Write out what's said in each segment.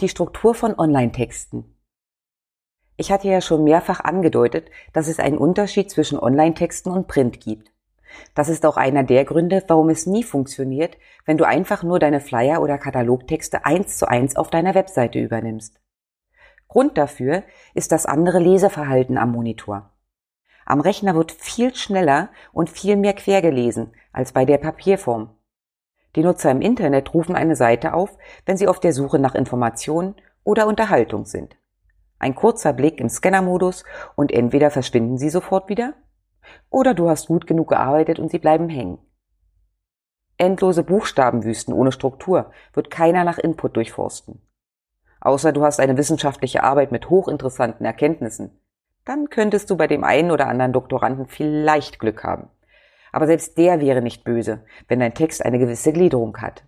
Die Struktur von Online-Texten. Ich hatte ja schon mehrfach angedeutet, dass es einen Unterschied zwischen Online-Texten und Print gibt. Das ist auch einer der Gründe, warum es nie funktioniert, wenn du einfach nur deine Flyer oder Katalogtexte eins zu eins auf deiner Webseite übernimmst. Grund dafür ist das andere Leseverhalten am Monitor. Am Rechner wird viel schneller und viel mehr quer gelesen als bei der Papierform. Die Nutzer im Internet rufen eine Seite auf, wenn sie auf der Suche nach Informationen oder Unterhaltung sind. Ein kurzer Blick im Scannermodus und entweder verschwinden sie sofort wieder oder du hast gut genug gearbeitet und sie bleiben hängen. Endlose Buchstabenwüsten ohne Struktur wird keiner nach Input durchforsten. Außer du hast eine wissenschaftliche Arbeit mit hochinteressanten Erkenntnissen. Dann könntest du bei dem einen oder anderen Doktoranden vielleicht Glück haben aber selbst der wäre nicht böse, wenn dein Text eine gewisse Gliederung hat.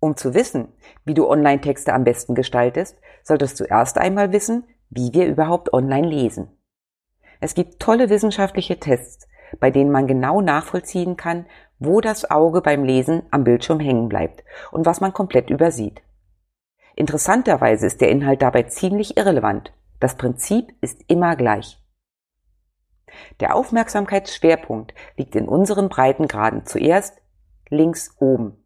Um zu wissen, wie du Online-Texte am besten gestaltest, solltest du erst einmal wissen, wie wir überhaupt online lesen. Es gibt tolle wissenschaftliche Tests, bei denen man genau nachvollziehen kann, wo das Auge beim Lesen am Bildschirm hängen bleibt und was man komplett übersieht. Interessanterweise ist der Inhalt dabei ziemlich irrelevant. Das Prinzip ist immer gleich. Der Aufmerksamkeitsschwerpunkt liegt in unseren Breitengraden zuerst links oben.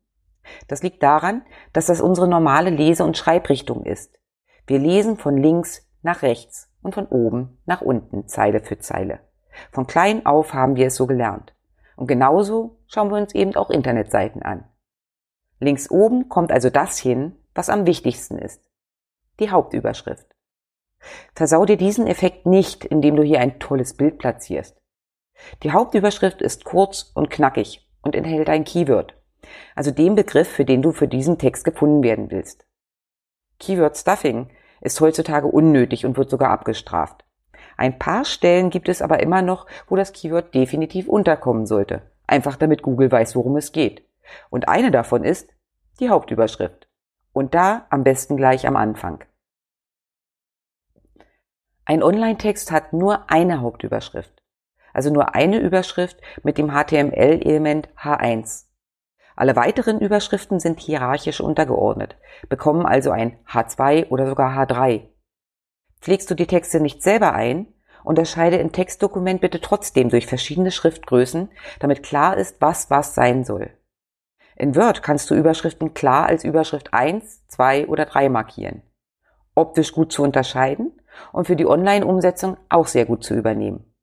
Das liegt daran, dass das unsere normale Lese- und Schreibrichtung ist. Wir lesen von links nach rechts und von oben nach unten, Zeile für Zeile. Von klein auf haben wir es so gelernt. Und genauso schauen wir uns eben auch Internetseiten an. Links oben kommt also das hin, was am wichtigsten ist. Die Hauptüberschrift. Versau dir diesen Effekt nicht, indem du hier ein tolles Bild platzierst. Die Hauptüberschrift ist kurz und knackig und enthält ein Keyword, also den Begriff, für den du für diesen Text gefunden werden willst. Keyword Stuffing ist heutzutage unnötig und wird sogar abgestraft. Ein paar Stellen gibt es aber immer noch, wo das Keyword definitiv unterkommen sollte, einfach damit Google weiß, worum es geht. Und eine davon ist die Hauptüberschrift. Und da am besten gleich am Anfang. Ein Online-Text hat nur eine Hauptüberschrift, also nur eine Überschrift mit dem HTML-Element H1. Alle weiteren Überschriften sind hierarchisch untergeordnet, bekommen also ein H2 oder sogar H3. Pflegst du die Texte nicht selber ein, unterscheide im Textdokument bitte trotzdem durch verschiedene Schriftgrößen, damit klar ist, was was sein soll. In Word kannst du Überschriften klar als Überschrift 1, 2 oder 3 markieren. Optisch gut zu unterscheiden und für die Online-Umsetzung auch sehr gut zu übernehmen.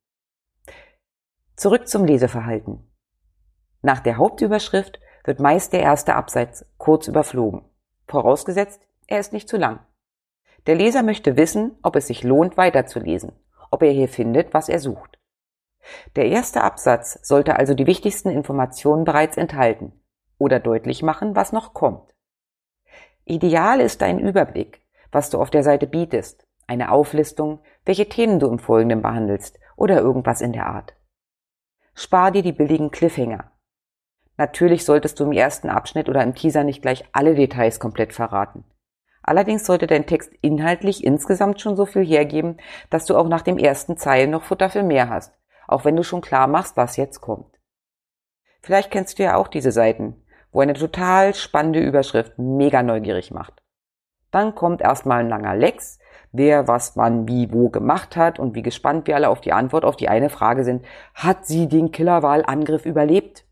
Zurück zum Leseverhalten. Nach der Hauptüberschrift wird meist der erste Absatz kurz überflogen, vorausgesetzt, er ist nicht zu lang. Der Leser möchte wissen, ob es sich lohnt, weiterzulesen, ob er hier findet, was er sucht. Der erste Absatz sollte also die wichtigsten Informationen bereits enthalten oder deutlich machen, was noch kommt. Ideal ist ein Überblick, was du auf der Seite bietest, eine Auflistung, welche Themen du im Folgenden behandelst oder irgendwas in der Art. Spar dir die billigen Cliffhanger. Natürlich solltest du im ersten Abschnitt oder im Teaser nicht gleich alle Details komplett verraten. Allerdings sollte dein Text inhaltlich insgesamt schon so viel hergeben, dass du auch nach dem ersten Zeilen noch Futter für mehr hast, auch wenn du schon klar machst, was jetzt kommt. Vielleicht kennst du ja auch diese Seiten, wo eine total spannende Überschrift mega neugierig macht. Dann kommt erstmal ein langer Lex, wer was wann wie wo gemacht hat und wie gespannt wir alle auf die Antwort auf die eine Frage sind, hat sie den Killerwahlangriff überlebt?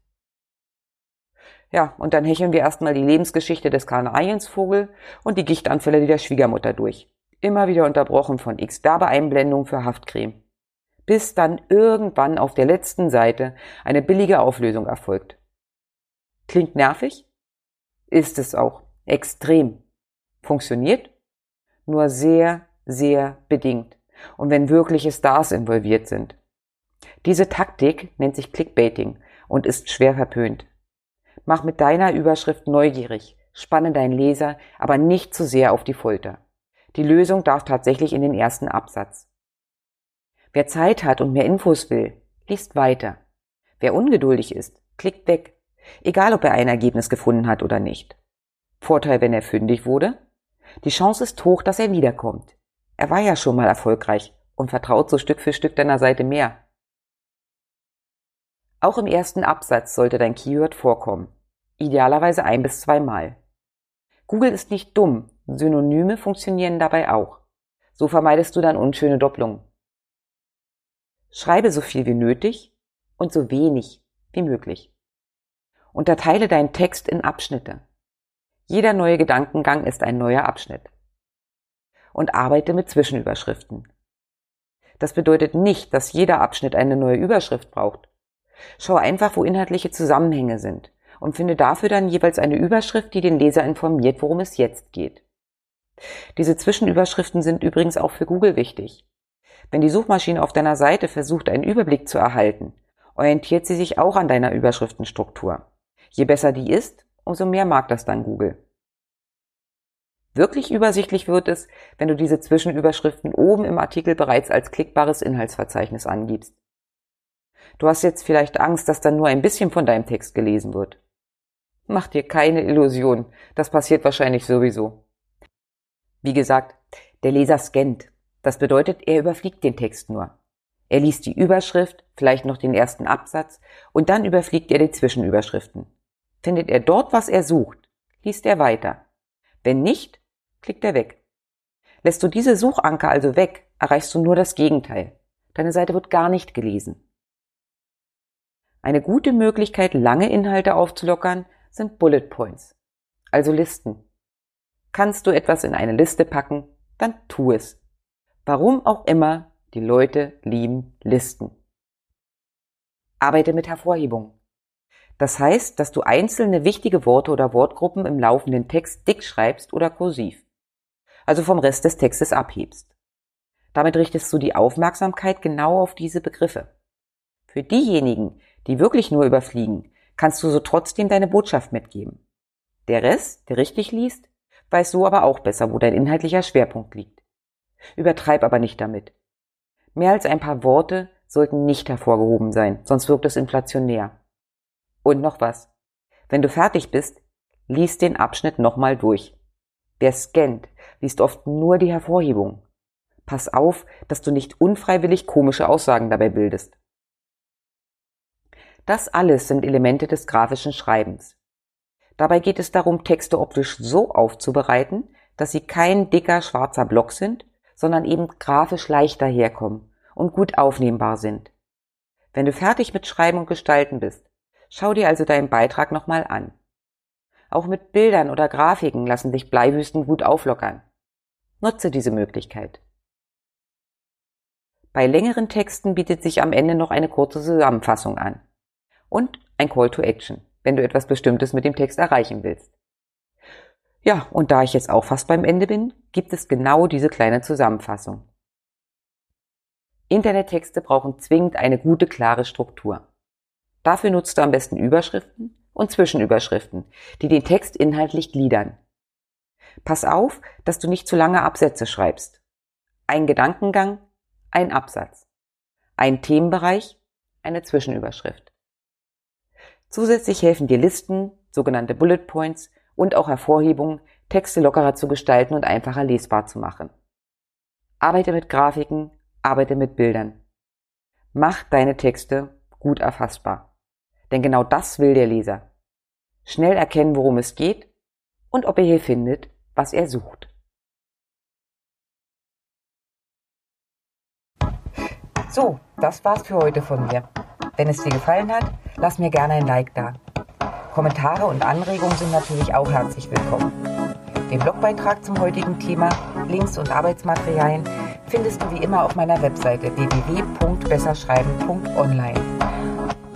Ja, und dann hecheln wir erstmal die Lebensgeschichte des Kanariensvogel und die Gichtanfälle der Schwiegermutter durch. Immer wieder unterbrochen von x Werbeeinblendungen für Haftcreme. Bis dann irgendwann auf der letzten Seite eine billige Auflösung erfolgt. Klingt nervig? Ist es auch. Extrem. Funktioniert? Nur sehr, sehr bedingt und wenn wirkliche Stars involviert sind. Diese Taktik nennt sich Clickbaiting und ist schwer verpönt. Mach mit deiner Überschrift neugierig, Spanne deinen Leser aber nicht zu sehr auf die Folter. Die Lösung darf tatsächlich in den ersten Absatz. Wer Zeit hat und mehr Infos will, liest weiter. Wer ungeduldig ist, klickt weg, egal ob er ein Ergebnis gefunden hat oder nicht. Vorteil, wenn er fündig wurde? Die Chance ist hoch, dass er wiederkommt. Er war ja schon mal erfolgreich und vertraut so Stück für Stück deiner Seite mehr. Auch im ersten Absatz sollte dein Keyword vorkommen. Idealerweise ein bis zweimal. Google ist nicht dumm. Synonyme funktionieren dabei auch. So vermeidest du dann unschöne Doppelungen. Schreibe so viel wie nötig und so wenig wie möglich. Unterteile deinen Text in Abschnitte. Jeder neue Gedankengang ist ein neuer Abschnitt. Und arbeite mit Zwischenüberschriften. Das bedeutet nicht, dass jeder Abschnitt eine neue Überschrift braucht. Schau einfach, wo inhaltliche Zusammenhänge sind und finde dafür dann jeweils eine Überschrift, die den Leser informiert, worum es jetzt geht. Diese Zwischenüberschriften sind übrigens auch für Google wichtig. Wenn die Suchmaschine auf deiner Seite versucht, einen Überblick zu erhalten, orientiert sie sich auch an deiner Überschriftenstruktur. Je besser die ist, umso mehr mag das dann Google. Wirklich übersichtlich wird es, wenn du diese Zwischenüberschriften oben im Artikel bereits als klickbares Inhaltsverzeichnis angibst. Du hast jetzt vielleicht Angst, dass dann nur ein bisschen von deinem Text gelesen wird. Mach dir keine Illusion, das passiert wahrscheinlich sowieso. Wie gesagt, der Leser scannt. Das bedeutet, er überfliegt den Text nur. Er liest die Überschrift, vielleicht noch den ersten Absatz und dann überfliegt er die Zwischenüberschriften. Findet er dort, was er sucht, liest er weiter. Wenn nicht, klickt er weg. Lässt du diese Suchanker also weg, erreichst du nur das Gegenteil. Deine Seite wird gar nicht gelesen. Eine gute Möglichkeit, lange Inhalte aufzulockern, sind Bullet Points, also Listen. Kannst du etwas in eine Liste packen, dann tu es. Warum auch immer, die Leute lieben Listen. Arbeite mit Hervorhebungen. Das heißt, dass du einzelne wichtige Worte oder Wortgruppen im laufenden Text dick schreibst oder kursiv. Also vom Rest des Textes abhebst. Damit richtest du die Aufmerksamkeit genau auf diese Begriffe. Für diejenigen, die wirklich nur überfliegen, kannst du so trotzdem deine Botschaft mitgeben. Der Rest, der richtig liest, weiß so aber auch besser, wo dein inhaltlicher Schwerpunkt liegt. Übertreib aber nicht damit. Mehr als ein paar Worte sollten nicht hervorgehoben sein, sonst wirkt es inflationär. Und noch was. Wenn du fertig bist, lies den Abschnitt nochmal durch. Wer scannt, liest oft nur die Hervorhebung. Pass auf, dass du nicht unfreiwillig komische Aussagen dabei bildest. Das alles sind Elemente des grafischen Schreibens. Dabei geht es darum, Texte optisch so aufzubereiten, dass sie kein dicker schwarzer Block sind, sondern eben grafisch leichter herkommen und gut aufnehmbar sind. Wenn du fertig mit Schreiben und Gestalten bist, Schau dir also deinen Beitrag nochmal an. Auch mit Bildern oder Grafiken lassen sich Bleiwüsten gut auflockern. Nutze diese Möglichkeit. Bei längeren Texten bietet sich am Ende noch eine kurze Zusammenfassung an. Und ein Call to Action, wenn du etwas Bestimmtes mit dem Text erreichen willst. Ja, und da ich jetzt auch fast beim Ende bin, gibt es genau diese kleine Zusammenfassung. Internettexte brauchen zwingend eine gute, klare Struktur. Dafür nutzt du am besten Überschriften und Zwischenüberschriften, die den Text inhaltlich gliedern. Pass auf, dass du nicht zu lange Absätze schreibst. Ein Gedankengang, ein Absatz. Ein Themenbereich, eine Zwischenüberschrift. Zusätzlich helfen dir Listen, sogenannte Bullet Points und auch Hervorhebungen, Texte lockerer zu gestalten und einfacher lesbar zu machen. Arbeite mit Grafiken, arbeite mit Bildern. Mach deine Texte gut erfassbar. Denn genau das will der Leser. Schnell erkennen, worum es geht und ob er hier findet, was er sucht. So, das war's für heute von mir. Wenn es dir gefallen hat, lass mir gerne ein Like da. Kommentare und Anregungen sind natürlich auch herzlich willkommen. Den Blogbeitrag zum heutigen Thema, Links und Arbeitsmaterialien findest du wie immer auf meiner Webseite www.besserschreiben.online.